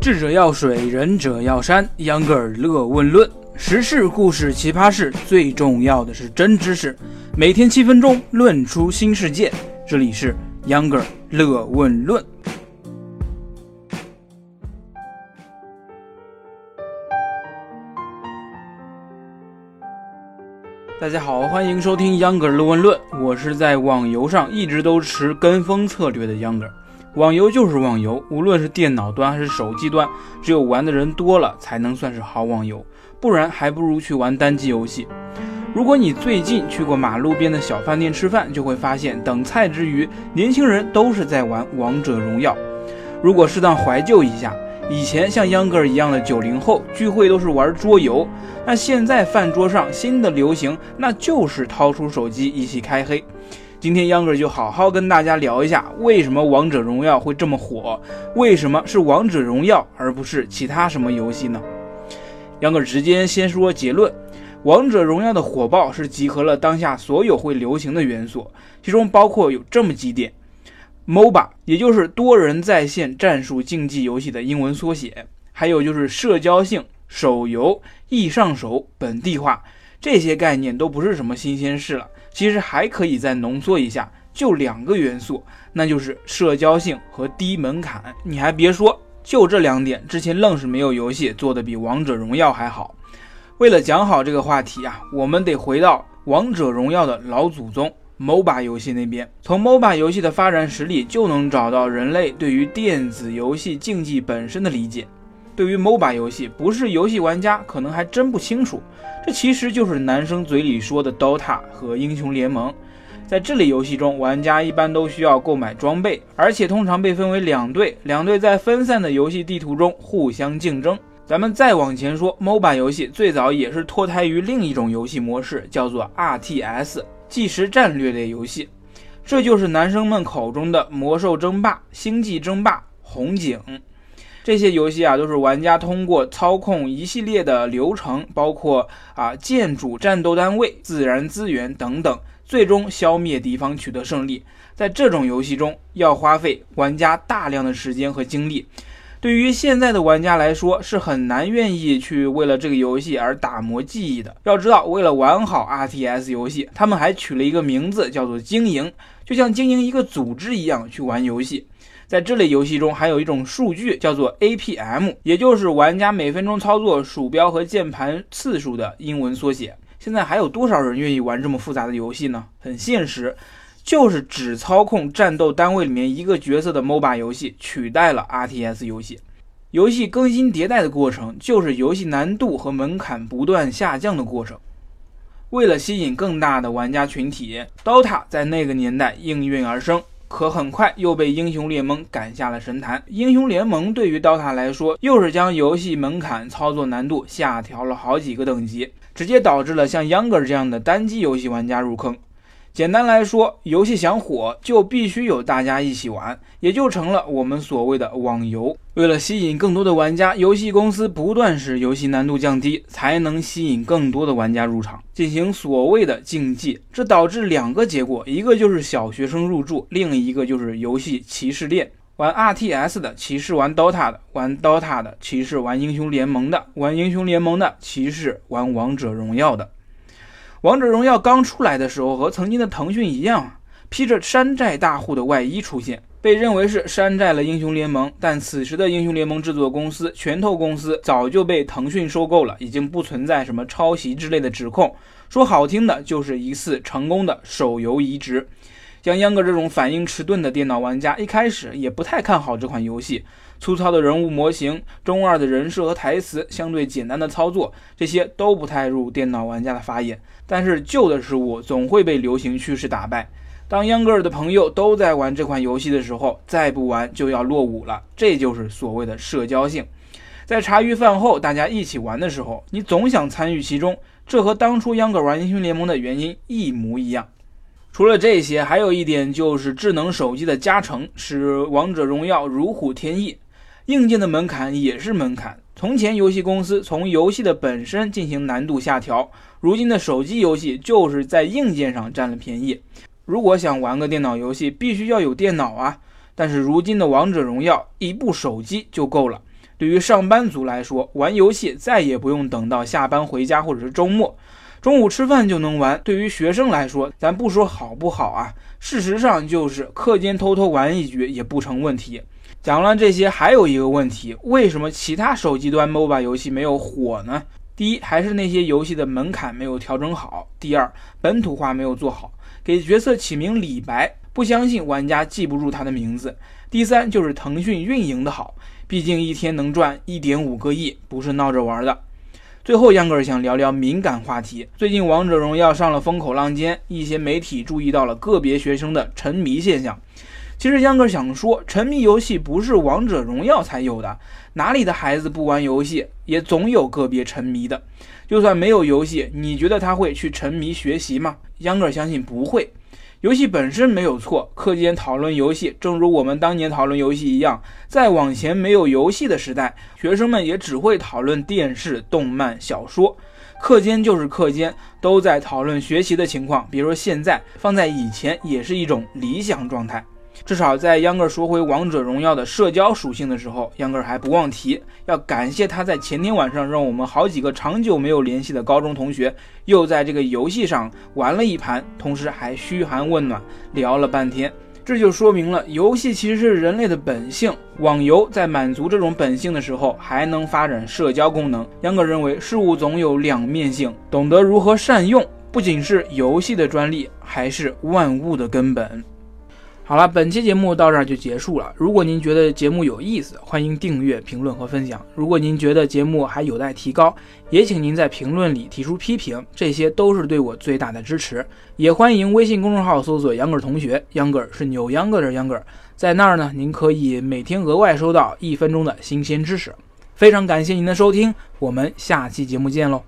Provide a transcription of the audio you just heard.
智者要水，仁者要山。秧歌儿乐问论，时事、故事、奇葩事，最重要的是真知识。每天七分钟，论出新世界。这里是秧歌儿乐问论。大家好，欢迎收听秧歌儿乐问论。我是在网游上一直都持跟风策略的秧歌儿。网游就是网游，无论是电脑端还是手机端，只有玩的人多了，才能算是好网游，不然还不如去玩单机游戏。如果你最近去过马路边的小饭店吃饭，就会发现等菜之余，年轻人都是在玩王者荣耀。如果适当怀旧一下，以前像秧歌儿一样的九零后聚会都是玩桌游，那现在饭桌上新的流行，那就是掏出手机一起开黑。今天秧歌就好好跟大家聊一下，为什么王者荣耀会这么火？为什么是王者荣耀而不是其他什么游戏呢？秧歌直接先说结论：王者荣耀的火爆是集合了当下所有会流行的元素，其中包括有这么几点。MOBA，也就是多人在线战术竞技游戏的英文缩写，还有就是社交性手游、易上手、本地化这些概念都不是什么新鲜事了。其实还可以再浓缩一下，就两个元素，那就是社交性和低门槛。你还别说，就这两点，之前愣是没有游戏做的比王者荣耀还好。为了讲好这个话题啊，我们得回到王者荣耀的老祖宗。MOBA 游戏那边，从 MOBA 游戏的发展史里就能找到人类对于电子游戏竞技本身的理解。对于 MOBA 游戏，不是游戏玩家可能还真不清楚，这其实就是男生嘴里说的 DOTA 和英雄联盟。在这类游戏中，玩家一般都需要购买装备，而且通常被分为两队，两队在分散的游戏地图中互相竞争。咱们再往前说，MOBA 游戏最早也是脱胎于另一种游戏模式，叫做 RTS。即时战略类游戏，这就是男生们口中的《魔兽争霸》《星际争霸》《红警》这些游戏啊，都是玩家通过操控一系列的流程，包括啊建筑、战斗单位、自然资源等等，最终消灭敌方，取得胜利。在这种游戏中，要花费玩家大量的时间和精力。对于现在的玩家来说，是很难愿意去为了这个游戏而打磨技艺的。要知道，为了玩好 RTS 游戏，他们还取了一个名字，叫做经营，就像经营一个组织一样去玩游戏。在这类游戏中，还有一种数据叫做 APM，也就是玩家每分钟操作鼠标和键盘次数的英文缩写。现在还有多少人愿意玩这么复杂的游戏呢？很现实。就是只操控战斗单位里面一个角色的 MOBA 游戏取代了 RTS 游戏。游戏更新迭代的过程，就是游戏难度和门槛不断下降的过程。为了吸引更大的玩家群体，DOTA 在那个年代应运而生，可很快又被英雄联盟赶下了神坛。英雄联盟对于 DOTA 来说，又是将游戏门槛、操作难度下调了好几个等级，直接导致了像 Younger 这样的单机游戏玩家入坑。简单来说，游戏想火就必须有大家一起玩，也就成了我们所谓的网游。为了吸引更多的玩家，游戏公司不断使游戏难度降低，才能吸引更多的玩家入场，进行所谓的竞技。这导致两个结果：一个就是小学生入驻，另一个就是游戏歧视链。玩 RTS 的歧视玩 DOTA 的，玩 DOTA 的歧视玩英雄联盟的，玩英雄联盟的歧视玩王者荣耀的。王者荣耀刚出来的时候，和曾经的腾讯一样，披着山寨大户的外衣出现，被认为是山寨了英雄联盟。但此时的英雄联盟制作公司拳头公司早就被腾讯收购了，已经不存在什么抄袭之类的指控。说好听的，就是一次成功的手游移植。像秧歌这种反应迟钝的电脑玩家，一开始也不太看好这款游戏。粗糙的人物模型、中二的人设和台词、相对简单的操作，这些都不太入电脑玩家的法眼。但是旧的事物总会被流行趋势打败。当秧歌的朋友都在玩这款游戏的时候，再不玩就要落伍了。这就是所谓的社交性。在茶余饭后大家一起玩的时候，你总想参与其中，这和当初秧歌玩英雄联盟的原因一模一样。除了这些，还有一点就是智能手机的加成，使王者荣耀如虎添翼。硬件的门槛也是门槛。从前游戏公司从游戏的本身进行难度下调，如今的手机游戏就是在硬件上占了便宜。如果想玩个电脑游戏，必须要有电脑啊。但是如今的王者荣耀，一部手机就够了。对于上班族来说，玩游戏再也不用等到下班回家或者是周末，中午吃饭就能玩。对于学生来说，咱不说好不好啊，事实上就是课间偷偷玩一局也不成问题。讲了这些，还有一个问题，为什么其他手机端 MOBA 游戏没有火呢？第一，还是那些游戏的门槛没有调整好；第二，本土化没有做好，给角色起名李白，不相信玩家记不住他的名字；第三，就是腾讯运营的好，毕竟一天能赚一点五个亿，不是闹着玩的。最后，秧歌想聊聊敏感话题。最近，王者荣耀上了风口浪尖，一些媒体注意到了个别学生的沉迷现象。其实，秧歌想说，沉迷游戏不是王者荣耀才有的。哪里的孩子不玩游戏？也总有个别沉迷的。就算没有游戏，你觉得他会去沉迷学习吗？秧歌相信不会。游戏本身没有错，课间讨论游戏，正如我们当年讨论游戏一样。再往前没有游戏的时代，学生们也只会讨论电视、动漫、小说。课间就是课间，都在讨论学习的情况。比如现在，放在以前也是一种理想状态。至少在秧歌说回王者荣耀的社交属性的时候，秧歌还不忘提，要感谢他在前天晚上让我们好几个长久没有联系的高中同学，又在这个游戏上玩了一盘，同时还嘘寒问暖，聊了半天。这就说明了游戏其实是人类的本性，网游在满足这种本性的时候，还能发展社交功能。秧歌认为，事物总有两面性，懂得如何善用，不仅是游戏的专利，还是万物的根本。好了，本期节目到这儿就结束了。如果您觉得节目有意思，欢迎订阅、评论和分享。如果您觉得节目还有待提高，也请您在评论里提出批评，这些都是对我最大的支持。也欢迎微信公众号搜索“秧歌同学”，秧歌是扭秧歌的秧歌，在那儿呢，您可以每天额外收到一分钟的新鲜知识。非常感谢您的收听，我们下期节目见喽。